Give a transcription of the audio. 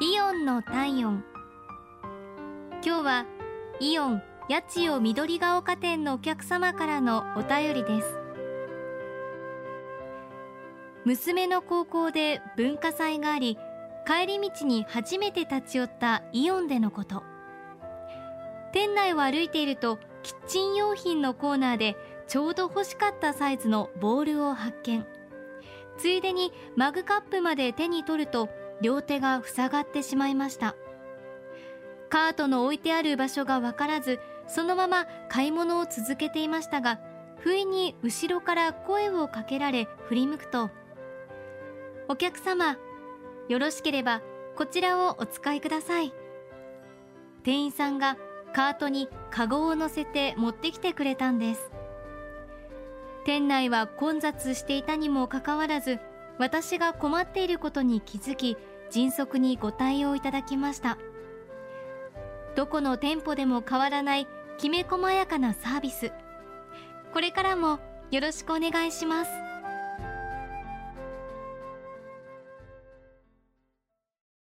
イオンの体温。今日はイオン八千代緑が丘店のお客様からのお便りです。娘の高校で文化祭があり帰り道に初めて立ち寄ったイオンでのこと。店内を歩いているとキッチン用品のコーナーでちょうど欲しかったサイズのボールを発見。ついでにマグカップまで手に取ると両手が塞がってしまいました。カートの置いてある場所が分からずそのまま買い物を続けていましたが不意に後ろから声をかけられ振り向くと「お客様よろしければこちらをお使いください」店員さんがカートにカゴを乗せて持ってきてくれたんです。店内は混雑していたにもかかわらず私が困っていることに気づき迅速にご対応いただきました。どこの店舗でも変わらないきめ細やかなサービス。これからもよろしくお願いします。